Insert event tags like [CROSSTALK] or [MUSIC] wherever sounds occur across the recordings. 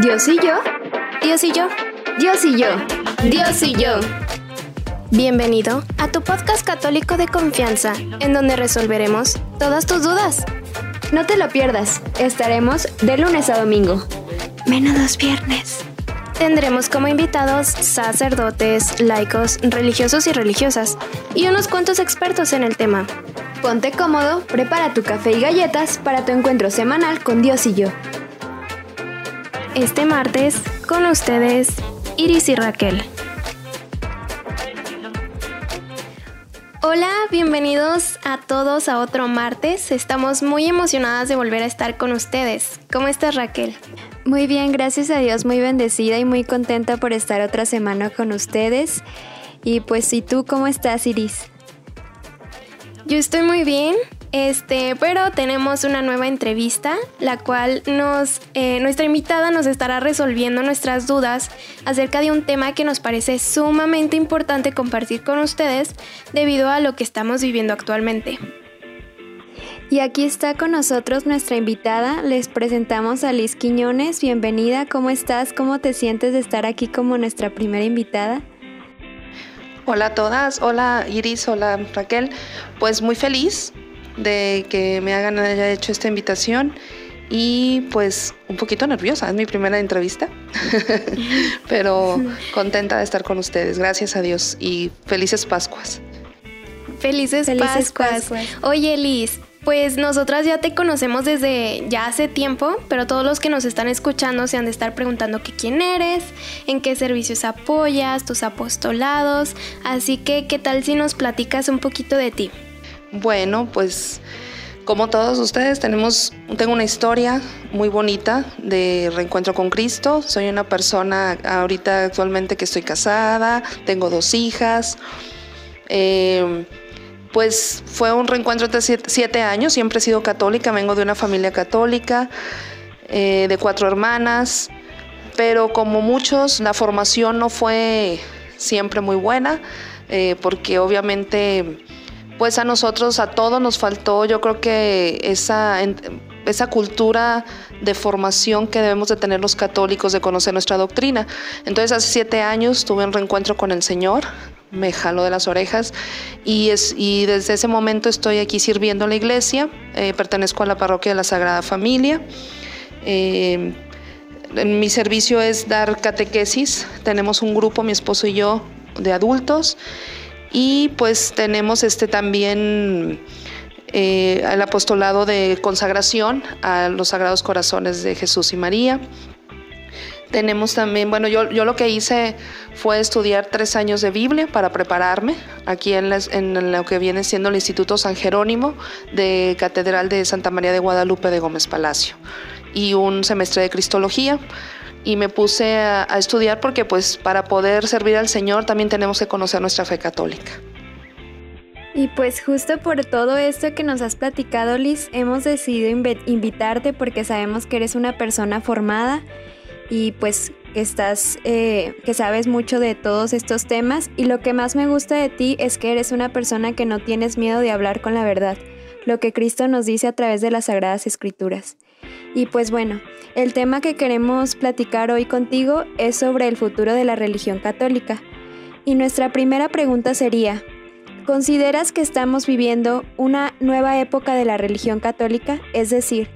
Dios y yo. Dios y yo. Dios y yo. Dios y yo. Bienvenido a tu podcast católico de confianza, en donde resolveremos todas tus dudas. No te lo pierdas, estaremos de lunes a domingo. Menos los viernes. Tendremos como invitados sacerdotes, laicos, religiosos y religiosas, y unos cuantos expertos en el tema. Ponte cómodo, prepara tu café y galletas para tu encuentro semanal con Dios y yo. Este martes, con ustedes, Iris y Raquel. Hola, bienvenidos a todos a otro martes. Estamos muy emocionadas de volver a estar con ustedes. ¿Cómo estás Raquel? Muy bien, gracias a Dios, muy bendecida y muy contenta por estar otra semana con ustedes. Y pues, ¿y tú cómo estás, Iris? Yo estoy muy bien, este, pero tenemos una nueva entrevista, la cual nos, eh, nuestra invitada nos estará resolviendo nuestras dudas acerca de un tema que nos parece sumamente importante compartir con ustedes debido a lo que estamos viviendo actualmente. Y aquí está con nosotros nuestra invitada. Les presentamos a Liz Quiñones. Bienvenida, ¿cómo estás? ¿Cómo te sientes de estar aquí como nuestra primera invitada? Hola a todas, hola Iris, hola Raquel. Pues muy feliz de que me hagan haya hecho esta invitación y pues un poquito nerviosa, es mi primera entrevista, [LAUGHS] pero contenta de estar con ustedes, gracias a Dios y felices Pascuas. Felices, Pascuas. Oye Liz, pues nosotras ya te conocemos desde ya hace tiempo, pero todos los que nos están escuchando se han de estar preguntando que quién eres, en qué servicios apoyas, tus apostolados, así que qué tal si nos platicas un poquito de ti. Bueno, pues como todos ustedes tenemos tengo una historia muy bonita de reencuentro con Cristo. Soy una persona ahorita actualmente que estoy casada, tengo dos hijas. Eh, pues fue un reencuentro de siete, años, siempre he sido católica, vengo de una familia católica, eh, de cuatro hermanas, pero como muchos, la formación no fue siempre muy buena, eh, porque obviamente, pues a nosotros, a todos nos faltó, yo creo que esa, esa cultura de formación que debemos de tener los católicos, de conocer nuestra doctrina. Entonces hace siete años tuve un reencuentro con el Señor, me jaló de las orejas y, es, y desde ese momento estoy aquí sirviendo a la iglesia, eh, pertenezco a la parroquia de la Sagrada Familia. Eh, mi servicio es dar catequesis, tenemos un grupo, mi esposo y yo, de adultos y pues tenemos este también eh, el apostolado de consagración a los Sagrados Corazones de Jesús y María. Tenemos también, bueno, yo, yo lo que hice fue estudiar tres años de Biblia para prepararme aquí en, en lo que viene siendo el Instituto San Jerónimo de Catedral de Santa María de Guadalupe de Gómez Palacio y un semestre de Cristología y me puse a, estudiar porque pues para poder servir al Señor también tenemos que conocer nuestra fe católica. Y pues justo por todo esto que nos has platicado Liz, hemos decidido invitarte porque sabemos que eres una persona formada y pues estás, eh, que sabes mucho de todos estos temas y lo que más me gusta de ti es que eres una persona que no tienes miedo de hablar con la verdad, lo que Cristo nos dice a través de las Sagradas Escrituras. Y pues bueno, el tema que queremos platicar hoy contigo es sobre el futuro de la religión católica. Y nuestra primera pregunta sería, ¿consideras que estamos viviendo una nueva época de la religión católica? Es decir,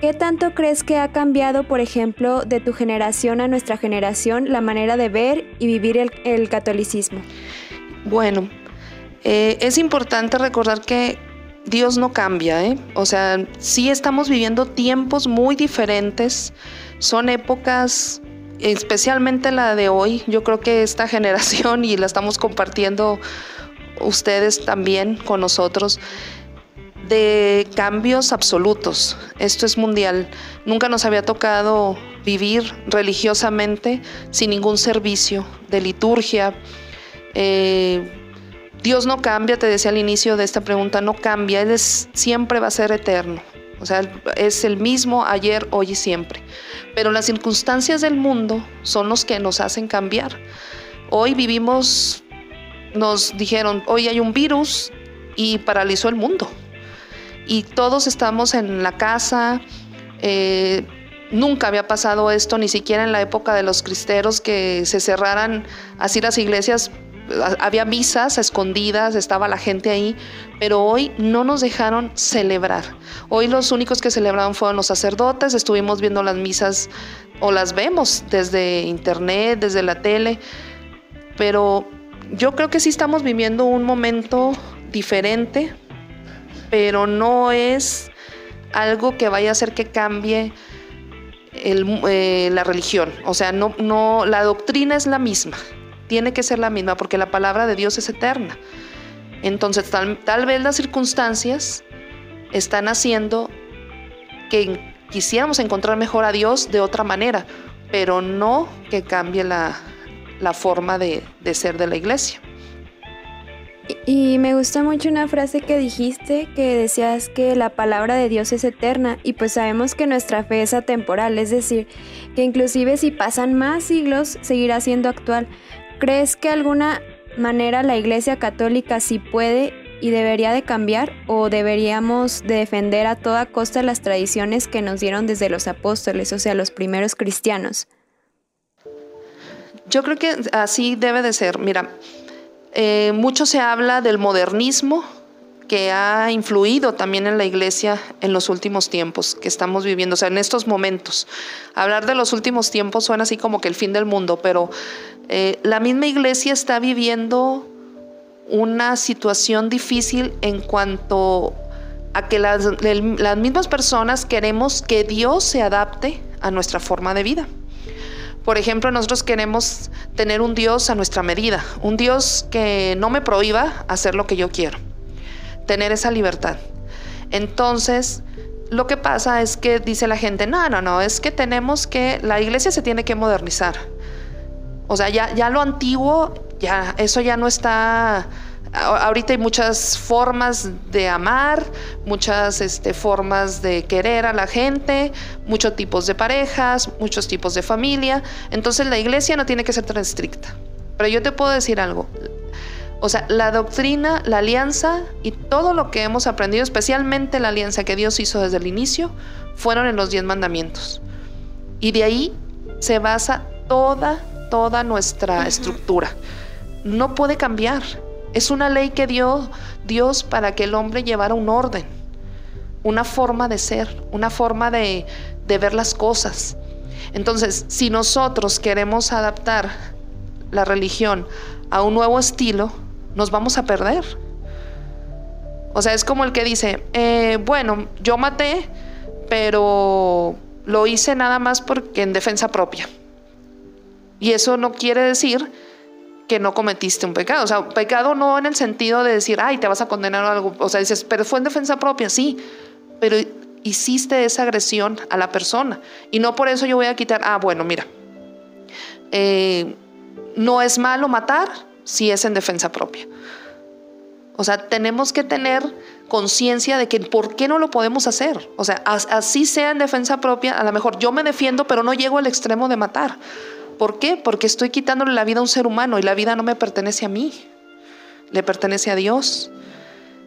¿Qué tanto crees que ha cambiado, por ejemplo, de tu generación a nuestra generación la manera de ver y vivir el, catolicismo? Bueno, eh, es importante recordar que Dios no cambia, ¿eh? O sea, sí estamos viviendo tiempos muy diferentes, son épocas, especialmente la de hoy, yo creo que esta [LAUGHS] generación, y la estamos compartiendo ustedes también con nosotros, de cambios absolutos. Esto es mundial. Nunca nos había tocado vivir religiosamente sin ningún servicio de liturgia. Eh, Dios no cambia, te decía al inicio de esta pregunta, no cambia, Él siempre va a ser eterno. O sea, es el mismo ayer, hoy y siempre. Pero las circunstancias del mundo son los que nos hacen cambiar. Hoy vivimos, nos dijeron, hoy hay un virus y paralizó el mundo y todos estamos en la casa, eh, Nunca había pasado esto, ni siquiera en la época de los cristeros, que se cerraran así las iglesias. Había misas escondidas, estaba la gente ahí, pero hoy no nos dejaron celebrar. Hoy los únicos que celebraron fueron los sacerdotes, estuvimos viendo las misas o las vemos desde internet, desde la tele, pero yo creo que sí estamos viviendo un momento diferente, pero no es algo que vaya a hacer que cambie eh, la religión. O sea, no, no, la doctrina es la misma, tiene que ser la misma porque la palabra de Dios es eterna. Entonces, tal, tal vez las circunstancias están haciendo que quisiéramos encontrar mejor a Dios de otra manera, pero no que cambie la, la forma de, de ser de la iglesia. Y me gusta mucho una frase que dijiste que decías que la palabra de Dios es eterna y pues sabemos que nuestra fe es atemporal, es decir, que inclusive si pasan más siglos seguirá siendo actual. ¿Crees que alguna manera la Iglesia Católica sí puede y debería de cambiar o deberíamos de defender a toda costa las tradiciones que nos dieron desde los apóstoles, o sea, los primeros cristianos? Yo creo que así debe de ser. Mira, eh, mucho se habla del modernismo que ha influido también en la iglesia en los últimos tiempos que estamos viviendo, o sea, en estos momentos. Hablar de los últimos tiempos suena así como que el fin del mundo, pero eh, la misma iglesia está viviendo una situación difícil en cuanto a que las, las mismas personas queremos que Dios se adapte a nuestra forma de vida. Por ejemplo, nosotros queremos tener un Dios a nuestra medida, un Dios que no me prohíba hacer lo que yo quiero, tener esa libertad. Entonces, lo que pasa es que dice la gente, no, no, no, es que tenemos que, la iglesia se tiene que modernizar. O sea, ya, ya lo antiguo, ya, eso ya no está Ahorita hay muchas formas de amar, muchas este, formas de querer a la gente, muchos tipos de parejas, muchos tipos de familia. Entonces la iglesia no tiene que ser tan estricta. Pero yo te puedo decir algo. O sea, la doctrina, la alianza y todo lo que hemos aprendido, especialmente la alianza que Dios hizo desde el inicio, fueron en los diez mandamientos. Y de ahí se basa toda, toda nuestra estructura. No puede cambiar. Es una ley que dio Dios para que el hombre llevara un orden, una forma de ser, una forma de, ver las cosas. Entonces, si nosotros queremos adaptar la religión a un nuevo estilo, nos vamos a perder. O sea, es como el que dice, eh, bueno, yo maté, pero lo hice nada más porque en defensa propia. Y eso no quiere decir que no cometiste un pecado. O sea, pecado no en el sentido de decir, ay, te vas a condenar a algo. O sea, dices, pero fue en defensa propia, sí, pero hiciste esa agresión a la persona. Y no por eso yo voy a quitar, ah, bueno, mira, eh, no es malo matar si es en defensa propia. O sea, tenemos que tener conciencia de que por qué no lo podemos hacer. O sea, así sea en defensa propia, a lo mejor yo me defiendo, pero no llego al extremo de matar. ¿Por qué? Porque estoy quitándole la vida a un ser humano y la vida no me pertenece a mí, le pertenece a Dios.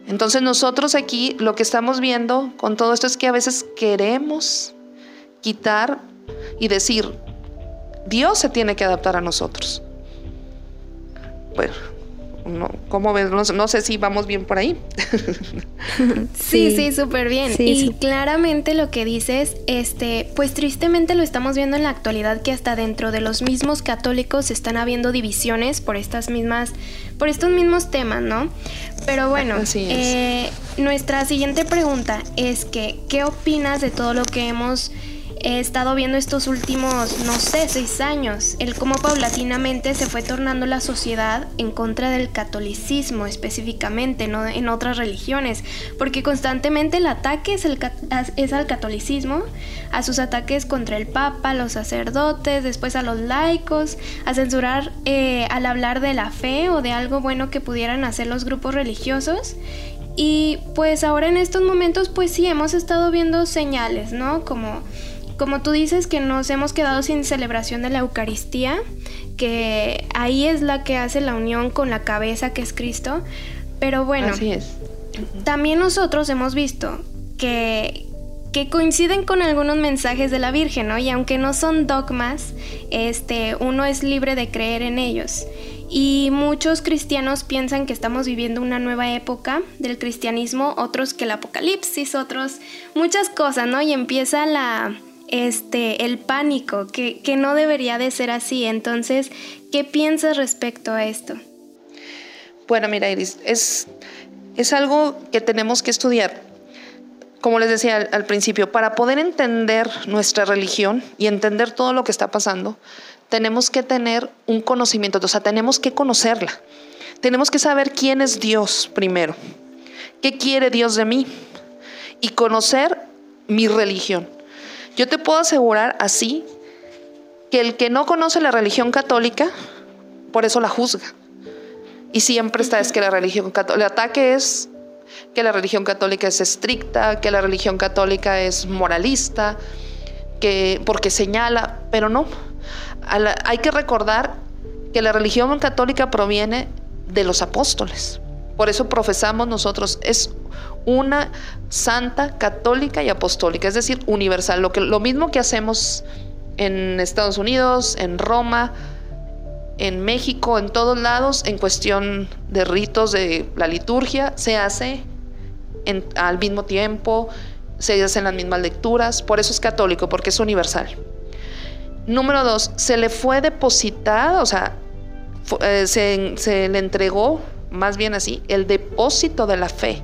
Entonces nosotros aquí lo que estamos viendo con todo esto es que a veces queremos quitar y decir, Dios se tiene que adaptar a nosotros. Bueno, no, ¿Cómo ves? No, sé si vamos bien por ahí. [LAUGHS] sí, sí, súper bien. y claramente lo que dices, este, pues tristemente lo estamos viendo en la actualidad que hasta dentro de los mismos católicos están habiendo divisiones por estas mismas, por estos mismos temas, ¿no? Pero bueno, eh, nuestra siguiente pregunta es que, ¿qué opinas de todo lo que hemos he estado viendo estos últimos, no sé, seis años, el cómo paulatinamente se fue tornando la sociedad en contra del catolicismo específicamente, no en otras religiones, porque constantemente el ataque es, al catolicismo, a sus ataques contra el papa, los sacerdotes, después a los laicos, a censurar eh, al hablar de la fe o de algo bueno que pudieran hacer los grupos religiosos. Y pues ahora en estos momentos pues sí hemos estado viendo señales, ¿no? Como como tú dices que nos hemos quedado sin celebración de la Eucaristía, que ahí es la que hace la unión con la cabeza que es Cristo, pero bueno, Así es. también nosotros hemos visto que que coinciden con algunos mensajes de la Virgen, ¿no? Y aunque no son dogmas, este, uno es libre de creer en ellos. Y muchos cristianos piensan que estamos viviendo una nueva época del cristianismo, otros que el apocalipsis, otros muchas cosas, ¿no? Y empieza la este el pánico, que, que no debería de ser así. Entonces, ¿qué piensas respecto a esto? Bueno, mira, Iris, es, es algo que tenemos que estudiar como les decía al, principio, para poder entender nuestra religión y entender todo lo que está pasando, tenemos que tener un conocimiento, o sea, tenemos que conocerla. Tenemos que saber quién es Dios primero, qué quiere Dios de mí y conocer mi religión. Yo te puedo asegurar así que el que no conoce la religión católica, por eso la juzga. Y siempre está es que la religión católica, el ataque es que la religión católica es estricta, que la religión católica es moralista, que porque señala, pero no. hay que recordar que la religión católica proviene de los apóstoles. Por eso profesamos nosotros, es una santa católica y apostólica, es decir, universal. Lo, que, lo mismo que hacemos en Estados Unidos, en Roma, en México, en todos lados, en cuestión de ritos de la liturgia, se hace al mismo tiempo, se hacen las mismas lecturas, por eso es católico, porque es universal. Número dos, se le fue depositada, o sea, eh, se, le entregó, más bien así, el depósito de la fe,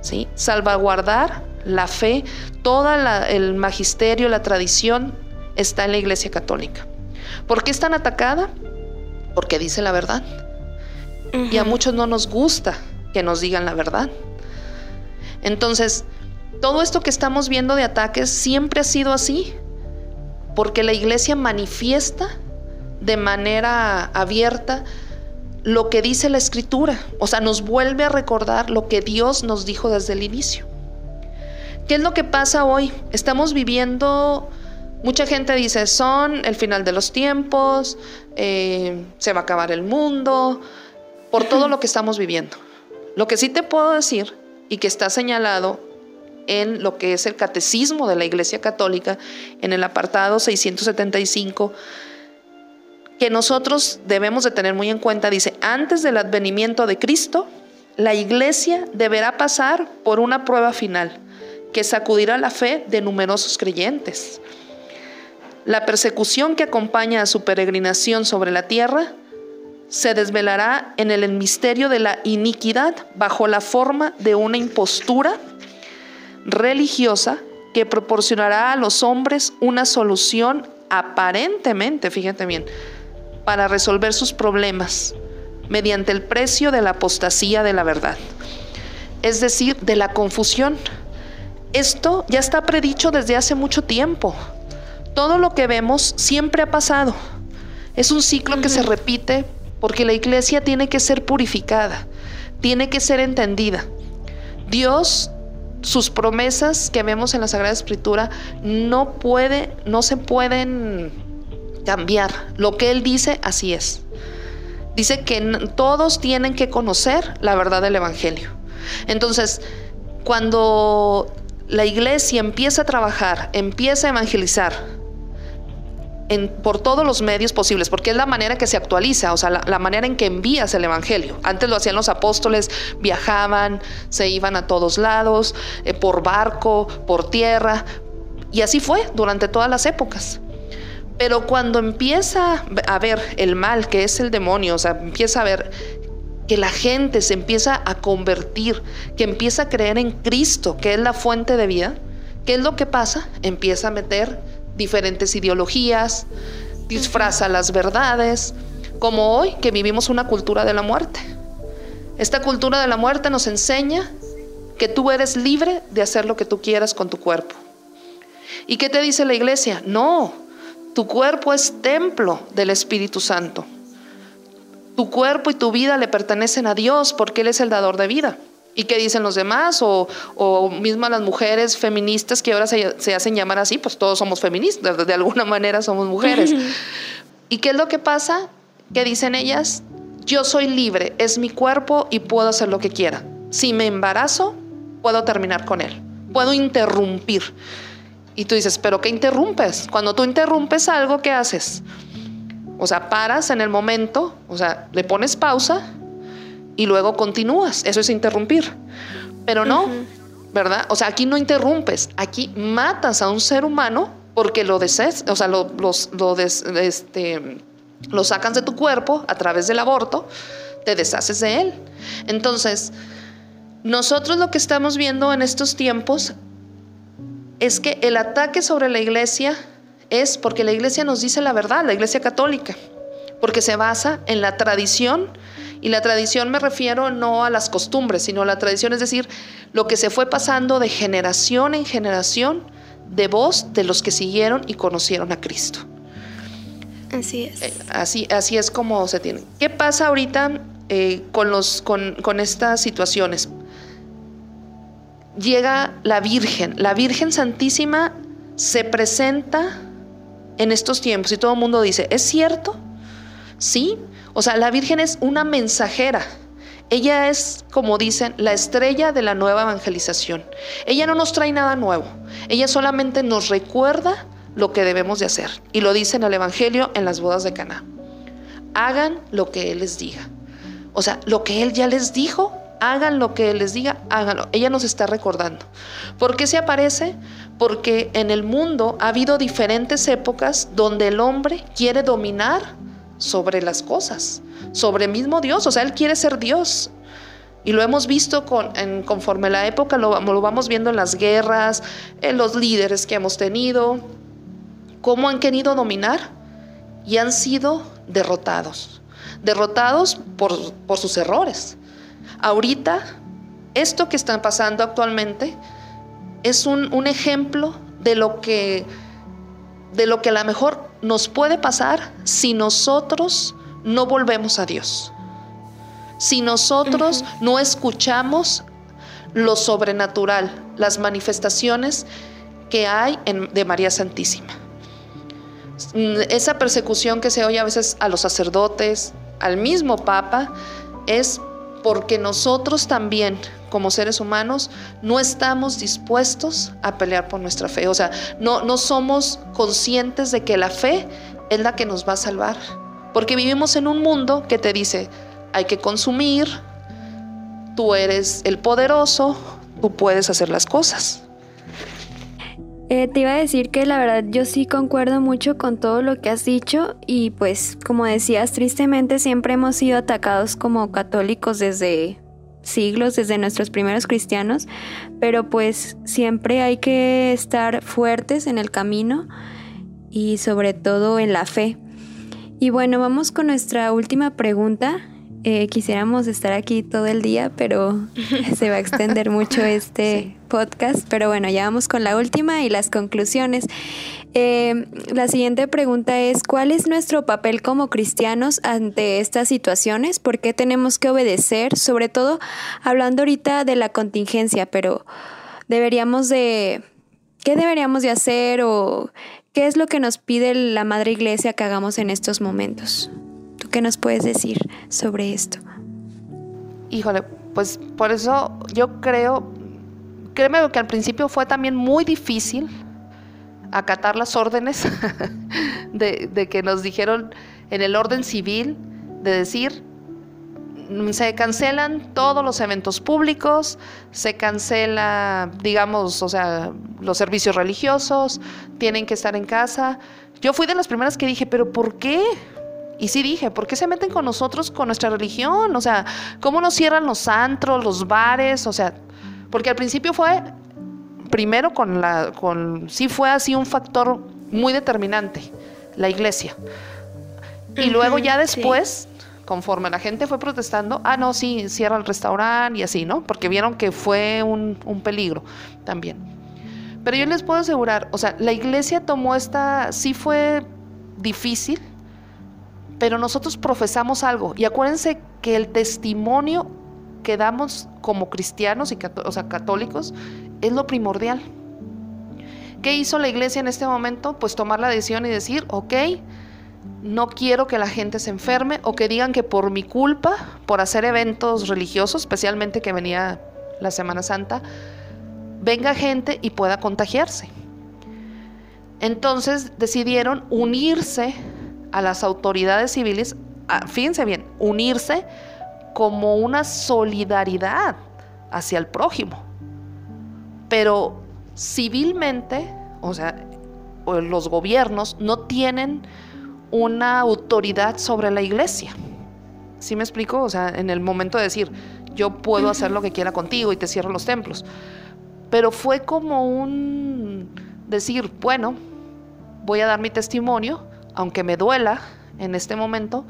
¿sí? Salvaguardar la fe, todo el magisterio, la tradición está en la Iglesia Católica. ¿Por qué es tan atacada? porque dice la verdad. Y a muchos no nos gusta que nos digan la verdad. Entonces, todo esto que estamos viendo de ataques siempre ha sido así, porque la iglesia manifiesta de manera abierta lo que dice la escritura, o sea, nos vuelve a recordar lo que Dios nos dijo desde el inicio. ¿Qué es lo que pasa hoy? Estamos viviendo Mucha gente dice, son el final de los tiempos, eh, se va a acabar el mundo, por todo lo que estamos viviendo. Lo que sí te puedo decir, y que está señalado en lo que es el catecismo de la Iglesia Católica, en el apartado 675, que nosotros debemos de tener muy en cuenta, dice, antes del advenimiento de Cristo, la Iglesia deberá pasar por una prueba final que sacudirá la fe de numerosos creyentes. La persecución que acompaña a su peregrinación sobre la tierra se desvelará en el misterio de la iniquidad bajo la forma de una impostura religiosa que proporcionará a los hombres una solución aparentemente, fíjate bien, para resolver sus problemas mediante el precio de la apostasía de la verdad, es decir, de la confusión. Esto ya está predicho desde hace mucho tiempo. Todo lo que vemos siempre ha pasado. Es un ciclo que se repite porque la iglesia tiene que ser purificada, tiene que ser entendida. Dios, sus promesas que vemos en la Sagrada Escritura, no puede, no se pueden cambiar. Lo que Él dice, así es. Dice que todos tienen que conocer la verdad del Evangelio. Entonces, cuando la iglesia empieza a trabajar, empieza a evangelizar, por todos los medios posibles, porque es la manera que se actualiza, o sea, la, manera en que envías el Evangelio. Antes lo hacían los apóstoles, viajaban, se iban a todos lados, eh, por barco, por tierra, y así fue durante todas las épocas. Pero cuando empieza a ver el mal, que es el demonio, o sea, empieza a ver que la gente se empieza a convertir, que empieza a creer en Cristo, que es la fuente de vida, ¿qué es lo que pasa? Empieza a meter diferentes ideologías, disfraza las verdades, como hoy que vivimos una cultura de la muerte. Esta cultura de la muerte nos enseña que tú eres libre de hacer lo que tú quieras con tu cuerpo. ¿Y qué te dice la iglesia? No, tu cuerpo es templo del Espíritu Santo. Tu cuerpo y tu vida le pertenecen a Dios porque Él es el dador de vida. ¿Y qué dicen los demás? O, o mismas las mujeres feministas que ahora se, hacen llamar así, pues todos somos feministas, de alguna manera somos mujeres. [LAUGHS] ¿Y qué es lo que pasa? Que dicen ellas, yo soy libre, es mi cuerpo y puedo hacer lo que quiera. Si me embarazo, puedo terminar con él. puedo interrumpir. Y tú dices, ¿pero qué interrumpes? Cuando tú interrumpes algo, ¿qué haces? O sea, paras en el momento, o sea, le pones pausa y luego continúas. Eso es interrumpir. Pero no, ¿verdad? O sea, aquí no interrumpes, aquí matas a un ser humano porque lo deseas, o sea, lo, lo, este, lo sacan de tu cuerpo a través del aborto, te deshaces de él. Entonces, nosotros lo que estamos viendo en estos tiempos es que el ataque sobre la iglesia es porque la iglesia nos dice la verdad, la iglesia católica, porque se basa en la tradición, y la tradición me refiero no a las costumbres, sino a la tradición, es decir, lo que se fue pasando de generación en generación de voz de los que siguieron y conocieron a Cristo. Así es. Eh, así, así es como se tiene. ¿Qué pasa ahorita eh, con, los, con, con estas situaciones? Llega la Virgen, la Virgen Santísima se presenta en estos tiempos y todo el mundo dice, ¿es cierto? Sí, o sea, la Virgen es una mensajera. Ella es, como dicen, la estrella de la nueva evangelización. Ella no nos trae nada nuevo. Ella solamente nos recuerda lo que debemos de hacer. Y lo dice en el Evangelio en las bodas de Caná. Hagan lo que Él les diga. O sea, lo que Él ya les dijo, hagan lo que les diga, háganlo. Ella nos está recordando. ¿Por qué se aparece? Porque en el mundo ha habido diferentes épocas donde el hombre quiere dominar sobre las cosas, sobre el mismo Dios. O sea, Él quiere ser Dios. Y lo hemos visto con, conforme la época, lo, lo vamos viendo en las guerras, en los líderes que hemos tenido, cómo han querido dominar y han sido derrotados. Derrotados por, por sus errores. Ahorita, esto que está pasando actualmente es un, un ejemplo de lo que de lo que a lo mejor nos puede pasar si nosotros no volvemos a Dios. Si nosotros no escuchamos lo sobrenatural, las manifestaciones que hay en, de María Santísima. Esa persecución que se oye a veces a los sacerdotes, al mismo Papa, es porque nosotros también, como seres humanos, no estamos dispuestos a pelear por nuestra fe. O sea, no, no somos conscientes de que la fe es la que nos va a salvar. Porque vivimos en un mundo que te dice, hay que consumir, tú eres el poderoso, tú puedes hacer las cosas. Eh, te iba a decir que la verdad yo sí concuerdo mucho con todo lo que has dicho y pues como decías, tristemente siempre hemos sido atacados como católicos desde siglos, desde nuestros primeros cristianos, pero pues siempre hay que estar fuertes en el camino y sobre todo en la fe. Y bueno, vamos con nuestra última pregunta. Eh, quisiéramos estar aquí todo el día, pero [LAUGHS] se va a extender mucho este podcast. Pero bueno, ya vamos con la última y las conclusiones. Eh, la siguiente pregunta es, ¿cuál es nuestro papel como cristianos ante estas situaciones? ¿Por qué tenemos que obedecer? Sobre todo hablando ahorita de la contingencia, pero deberíamos de... ¿Qué deberíamos de hacer o qué es lo que nos pide la Madre Iglesia que hagamos en estos momentos? Qué nos puedes decir sobre esto? Híjole, pues por eso yo creo, créeme que al principio fue también muy difícil acatar las órdenes [LAUGHS] de, que nos dijeron en el orden civil, de decir, se cancelan todos los eventos públicos, se cancela, digamos, o sea, los servicios religiosos, tienen que estar en casa. Yo fui de las primeras que dije, pero ¿por qué? Y sí dije, ¿por qué se meten con nosotros, con nuestra religión? O sea, ¿cómo nos cierran los antros, los bares? O sea, porque al principio fue, primero con la, con, sí fue así un factor muy determinante, la iglesia. Y luego ya después, conforme la gente fue protestando, ah, no, sí, cierra el restaurante y así, ¿no? Porque vieron que fue un, un peligro también. Pero yo les puedo asegurar, o sea, la iglesia tomó esta, sí fue difícil, pero nosotros profesamos algo. Y acuérdense que el testimonio que damos como cristianos y o católicos es lo primordial. ¿Qué hizo la iglesia en este momento? Pues tomar la decisión y decir, ok, no quiero que la gente se enferme o que digan que por mi culpa, por hacer eventos religiosos, especialmente que venía la Semana Santa, venga gente y pueda contagiarse. Entonces decidieron unirse a las autoridades civiles, fíjense bien, unirse como una solidaridad hacia el prójimo. Pero civilmente, o sea, los gobiernos no tienen una autoridad sobre la iglesia. ¿Sí me explico? O sea, en el momento de decir, yo puedo hacer lo que quiera contigo y te cierro los templos. Pero fue como un decir, bueno, voy a dar mi testimonio, aunque me duela en este momento,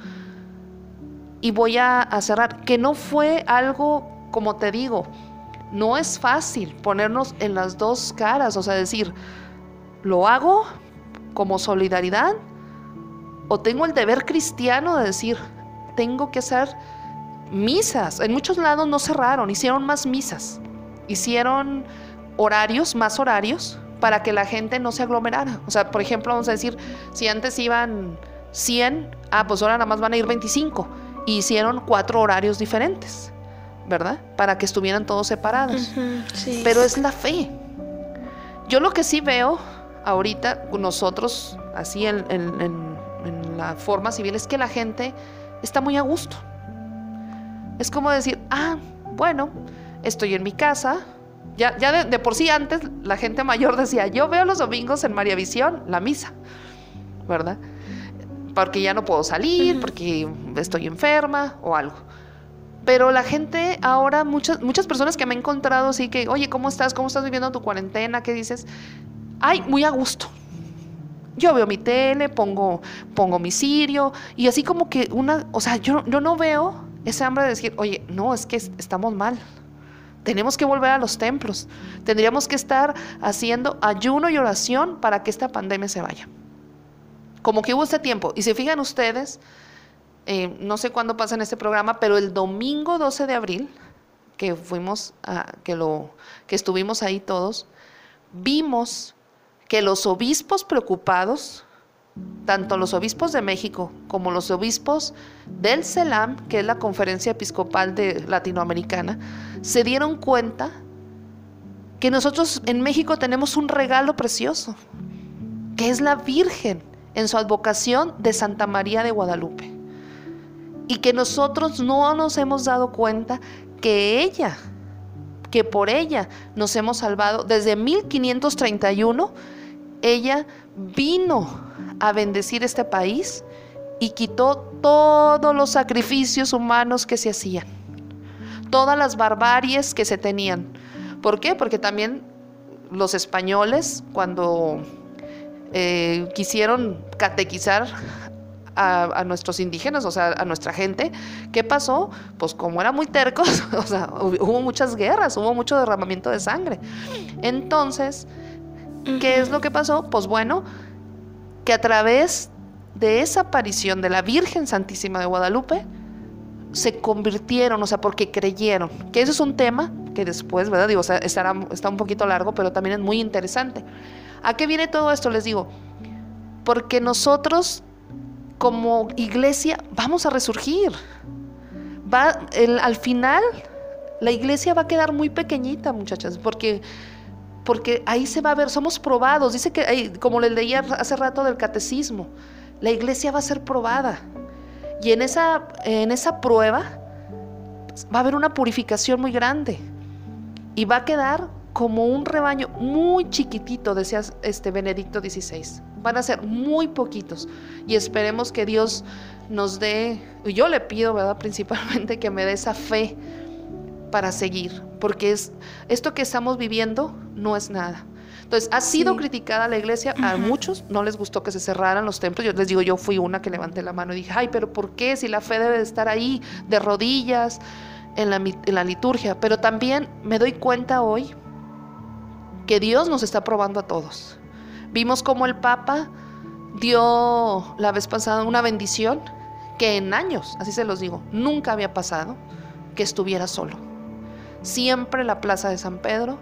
y voy a, cerrar, que no fue algo, como te digo, no es fácil ponernos en las dos caras, o sea, decir, lo hago como solidaridad o tengo el deber cristiano de decir, tengo que hacer misas. En muchos lados no cerraron, hicieron más misas, hicieron horarios, más horarios, para que la gente no se aglomerara. O sea, por ejemplo, vamos a decir, si antes iban 100, ah, pues ahora nada más van a ir 25. Y hicieron cuatro horarios diferentes, ¿verdad? Para que estuvieran todos separados. Pero es la fe. Yo lo que sí veo ahorita, nosotros, así en, en la forma civil, es que la gente está muy a gusto. Es como decir, ah, bueno, estoy en mi casa, ya, de, por sí antes la gente mayor decía, yo veo los domingos en María Visión la misa, ¿verdad? Porque ya no puedo salir, porque estoy enferma o algo. Pero la gente ahora, muchas, muchas personas que me he encontrado así que, oye, ¿cómo estás? ¿Cómo estás viviendo tu cuarentena? ¿Qué dices? Ay, muy a gusto. Yo veo mi tele, pongo, pongo mi sirio y así como que una, o sea, yo, yo no veo ese hambre de decir, oye, no, es que estamos mal, tenemos que volver a los templos. Tendríamos que estar haciendo ayuno y oración para que esta pandemia se vaya. Como que hubo este tiempo. Y si fijan ustedes, eh, no sé cuándo pasa en este programa, pero el domingo 12 de abril, que fuimos a, que lo, que estuvimos ahí todos, vimos que los obispos preocupados tanto los obispos de México como los obispos del CELAM, que es la Conferencia Episcopal de Latinoamericana, se dieron cuenta que nosotros en México tenemos un regalo precioso, que es la Virgen en su advocación de Santa María de Guadalupe. Y que nosotros no nos hemos dado cuenta que ella, que por ella nos hemos salvado desde 1531, ella vino a bendecir este país y quitó todos los sacrificios humanos que se hacían, todas las barbaries que se tenían. ¿Por qué? Porque también los españoles, cuando eh, quisieron catequizar a, nuestros indígenas, o sea, a nuestra gente, ¿qué pasó? Pues como eran muy tercos, [LAUGHS] hubo muchas guerras, hubo mucho derramamiento de sangre. Entonces, ¿qué es lo que pasó? Pues bueno, que a través de esa aparición de la Virgen Santísima de Guadalupe se convirtieron, o sea, porque creyeron. Que eso es un tema que después, ¿verdad? Digo, o sea, estará, está un poquito largo, pero también es muy interesante. ¿A qué viene todo esto? Les digo, porque nosotros como iglesia vamos a resurgir. Va, al final, la iglesia va a quedar muy pequeñita, muchachas, porque porque ahí se va a ver, somos probados. Dice que, como les leía hace rato del catecismo, la iglesia va a ser probada. Y en esa, en esa prueba va a haber una purificación muy grande. Y va a quedar como un rebaño muy chiquitito, decía este Benedicto XVI. Van a ser muy poquitos. Y esperemos que Dios nos dé, yo le pido, ¿verdad? [LAUGHS] Principalmente que me dé esa fe para seguir, porque es esto que estamos viviendo no es nada. Entonces, ha sido criticada la iglesia, a muchos no les gustó que se cerraran los templos. Yo les digo, yo fui una que levanté la mano y dije, ay, pero ¿por qué? Si la fe debe de estar ahí, de rodillas, en la, en la liturgia. Pero también me doy cuenta hoy que Dios nos está probando a todos. Vimos como el Papa dio la vez pasada una bendición que en años, así se los digo, nunca había pasado que estuviera solo siempre la plaza de San Pedro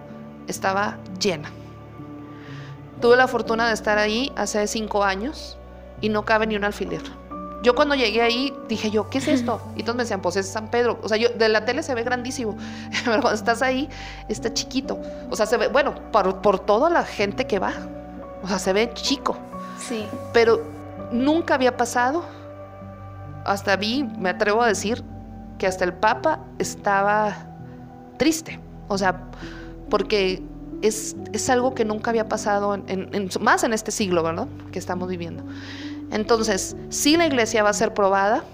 estaba llena. Tuve la fortuna de estar ahí hace cinco años y no cabe ni un alfiler. Yo cuando llegué ahí dije yo, ¿qué es esto? [LAUGHS] Y todos me decían, pues es San Pedro. O sea, yo, de la tele se ve grandísimo, [LAUGHS] pero cuando estás ahí está chiquito. O sea, se ve, bueno, por, por toda la gente que va. O sea, se ve chico. Sí. Pero nunca había pasado. Hasta vi, me atrevo a decir, que hasta el Papa estaba triste. O sea, porque es, es algo que nunca había pasado, en, en, más en este siglo, ¿verdad? Que estamos viviendo. Entonces, sí la iglesia va a ser probada,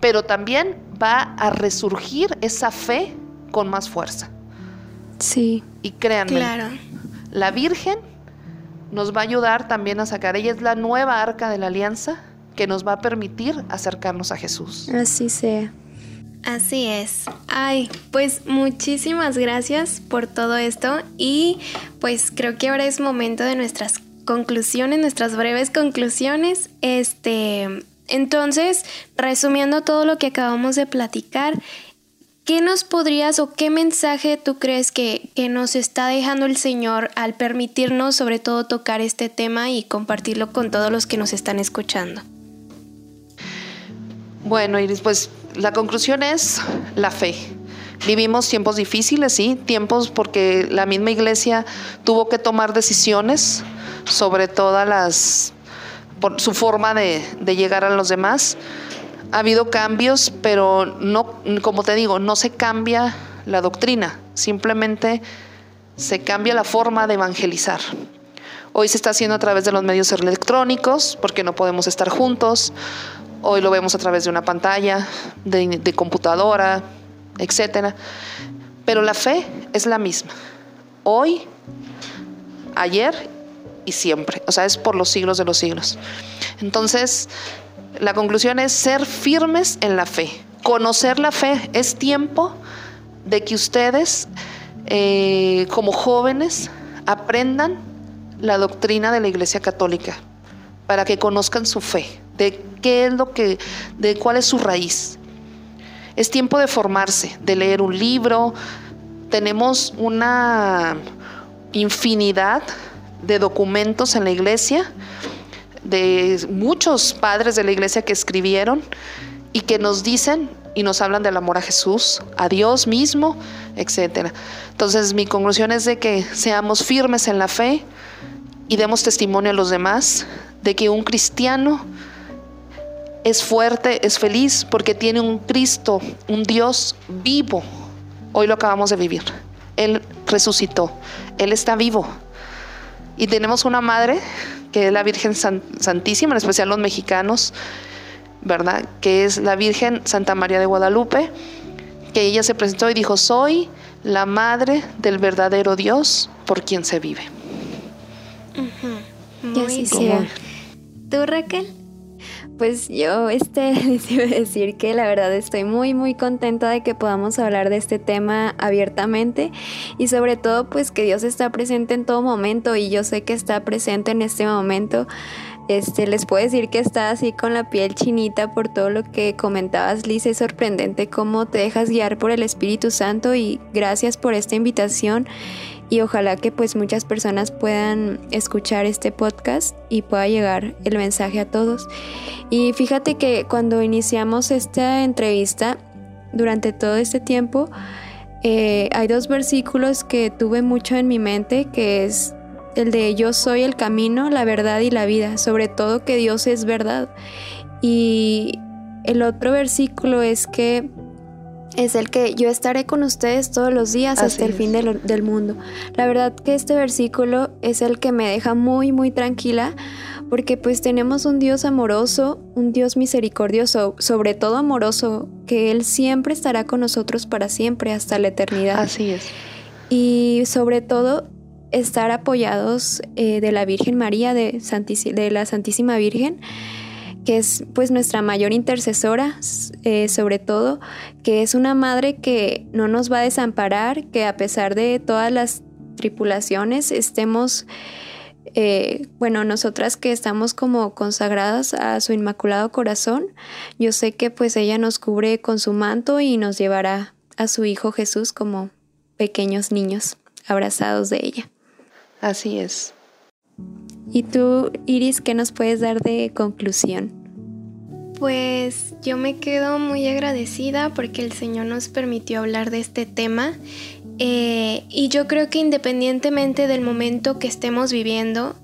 pero también va a resurgir esa fe con más fuerza. Sí. Y créanme, Claro. la Virgen nos va a ayudar también a sacar. Ella es la nueva arca de la alianza que nos va a permitir acercarnos a Jesús. Así sea. Así es. Ay, pues muchísimas gracias por todo esto y pues creo que ahora es momento de nuestras conclusiones, nuestras breves conclusiones. Este, entonces, resumiendo todo lo que acabamos de platicar, ¿qué nos podrías o qué mensaje tú crees que, que nos está dejando el Señor al permitirnos sobre todo tocar este tema y compartirlo con todos los que nos están escuchando? Bueno, Iris, pues la conclusión es la fe. Vivimos tiempos difíciles, sí, tiempos porque la misma iglesia tuvo que tomar decisiones sobre todas las, por su forma de, de llegar a los demás. Ha habido cambios, pero no, como te digo, no se cambia la doctrina, simplemente se cambia la forma de evangelizar. Hoy se está haciendo a través de los medios electrónicos, porque no podemos estar juntos. Hoy lo vemos a través de una pantalla, de, computadora, etcétera. Pero la fe es la misma. Hoy, ayer y siempre. O sea, es por los siglos de los siglos. Entonces, la conclusión es ser firmes en la fe. Conocer la fe. Es tiempo de que ustedes, eh, como jóvenes, aprendan la doctrina de la Iglesia Católica para que conozcan su fe, de qué es lo que, de cuál es su raíz. Es tiempo de formarse, de leer un libro. Tenemos una infinidad de documentos en la iglesia, de muchos padres de la iglesia que escribieron y que nos dicen y nos hablan del amor a Jesús, a Dios mismo, etcétera. Entonces, mi conclusión es de que seamos firmes en la fe y demos testimonio a los demás de que un cristiano es fuerte, es feliz porque tiene un Cristo, un Dios vivo. Hoy lo acabamos de vivir. Él resucitó, Él está vivo. Y tenemos una madre, que es la Virgen San- Santísima, en especial los mexicanos, ¿verdad? Que es la Virgen Santa María de Guadalupe, que ella se presentó y dijo, soy la madre del verdadero Dios por quien se vive. Muy así bien. sea. ¿Tú, Raquel? Pues yo este, [LAUGHS] les iba a decir que la verdad estoy muy muy contenta de que podamos hablar de este tema abiertamente y sobre todo pues que Dios está presente en todo momento y yo sé que está presente en este momento. Este, les puedo decir que está así con la piel chinita por todo lo que comentabas, Liz. Es sorprendente cómo te dejas guiar por el Espíritu Santo y gracias por esta invitación y ojalá que pues muchas personas puedan escuchar este podcast y pueda llegar el mensaje a todos. Y fíjate que cuando iniciamos esta entrevista, durante todo este tiempo, eh, hay dos versículos que tuve mucho en mi mente, que es el de yo soy el camino, la verdad y la vida, sobre todo que Dios es verdad. Y el otro versículo es que es el que yo estaré con ustedes todos los días Así hasta el es. fin de lo- del mundo. La verdad que este versículo es el que me deja muy muy tranquila porque pues tenemos un Dios amoroso, un Dios misericordioso, sobre todo amoroso, que Él siempre estará con nosotros para siempre hasta la eternidad. Así es. Y sobre todo estar apoyados eh, de la Virgen María, de, de la Santísima Virgen, que es pues nuestra mayor intercesora, eh, sobre todo, que es una madre que no nos va a desamparar, que a pesar de todas las tripulaciones estemos, eh, bueno, nosotras que estamos como consagradas a su Inmaculado Corazón, yo sé que pues ella nos cubre con su manto y nos llevará a su Hijo Jesús como pequeños niños abrazados de ella. Así es. ¿Y tú, Iris, qué nos puedes dar de conclusión? Pues yo me quedo muy agradecida porque el Señor nos permitió hablar de este tema eh, y yo creo que independientemente del momento que estemos viviendo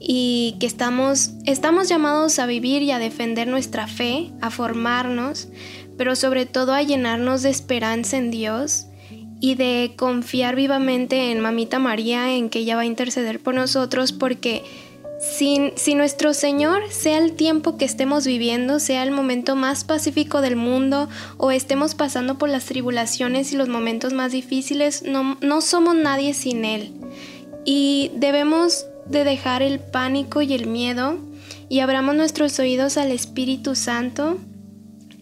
y que estamos, estamos llamados a vivir y a defender nuestra fe, a formarnos, pero sobre todo a llenarnos de esperanza en Dios y de confiar vivamente en Mamita María, en que ella va a interceder por nosotros, porque si, nuestro Señor, sea el tiempo que estemos viviendo, sea el momento más pacífico del mundo o estemos pasando por las tribulaciones y los momentos más difíciles, no, no somos nadie sin Él. Y debemos de dejar el pánico y el miedo y abramos nuestros oídos al Espíritu Santo.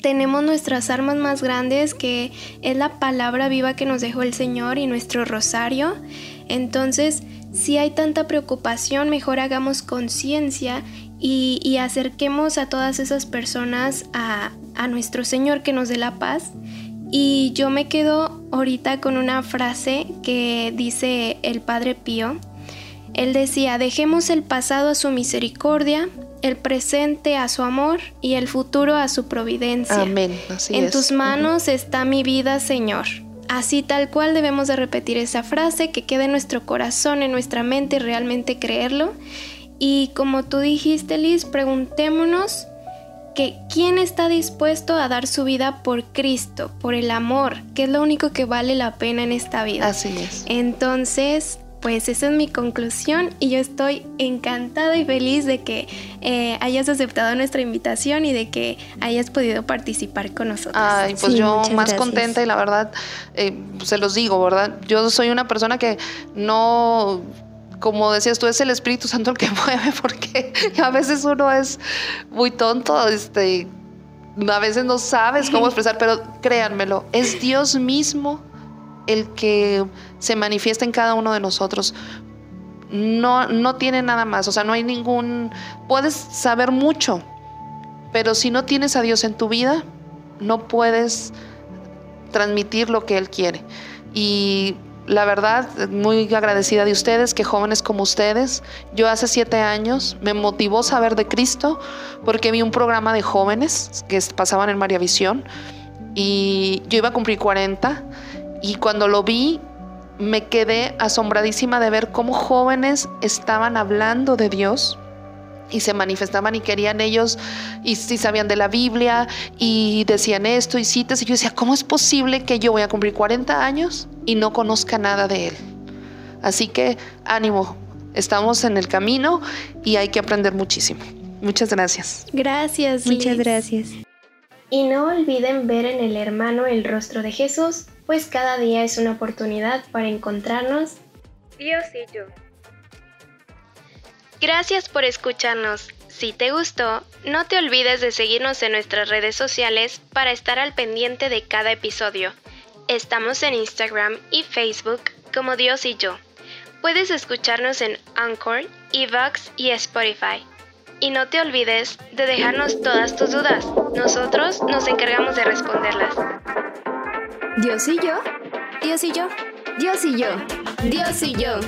Tenemos nuestras armas más grandes que es la palabra viva que nos dejó el Señor y nuestro rosario. Entonces, si hay tanta preocupación, mejor hagamos conciencia y, acerquemos a todas esas personas a, a nuestro Señor que nos dé la paz. Y yo me quedo ahorita con una frase que dice el Padre Pío. Él decía, dejemos el pasado a su misericordia, el presente a su amor y el futuro a su providencia. Amén. en tus manos está mi vida, Señor. Así tal cual debemos de repetir esa frase, que quede en nuestro corazón, en nuestra mente, realmente creerlo. Y como tú dijiste, Liz, preguntémonos que quién está dispuesto a dar su vida por Cristo, por el amor, que es lo único que vale la pena en esta vida. Así es. Entonces, pues esa es mi conclusión y yo estoy encantada y feliz de que eh, hayas aceptado nuestra invitación y de que hayas podido participar con nosotros. Ay, pues yo más contenta y la verdad, eh, se los digo, ¿verdad? Yo soy una persona que no como decías tú, es el Espíritu Santo el que [LAUGHS] mueve, porque a veces uno es muy tonto, este, a veces no sabes cómo expresar, pero créanmelo, es Dios mismo el que se manifiesta en cada uno de nosotros. No, no tiene nada más, o sea, no hay ningún... Puedes saber mucho, pero si no tienes a Dios en tu vida, no puedes transmitir lo que Él quiere. Y la verdad, muy agradecida de ustedes, que jóvenes como ustedes, yo hace siete años me motivó saber de Cristo porque vi un programa de jóvenes que pasaban en María Visión y yo iba a cumplir 40 y cuando lo vi, me quedé asombradísima de ver cómo jóvenes estaban hablando de Dios y se manifestaban y querían ellos y si sabían de la Biblia y decían esto y citas y yo decía, ¿cómo es posible que yo voy a cumplir 40 años y no conozca nada de él? Así que ánimo, estamos en el camino y hay que aprender muchísimo. Muchas gracias. Gracias. Muchas gracias. Y no olviden ver en el hermano el rostro de Jesús pues cada día es una oportunidad para encontrarnos Dios y yo. Gracias por escucharnos. Si te gustó, no te olvides de seguirnos en nuestras redes sociales para estar al pendiente de cada episodio. Estamos en Instagram y Facebook como Dios y yo. Puedes escucharnos en Anchor, Evox y Spotify. Y no te olvides de dejarnos todas tus dudas. Nosotros nos encargamos de responderlas. Dios y yo, Dios y yo, Dios y yo, Dios y yo.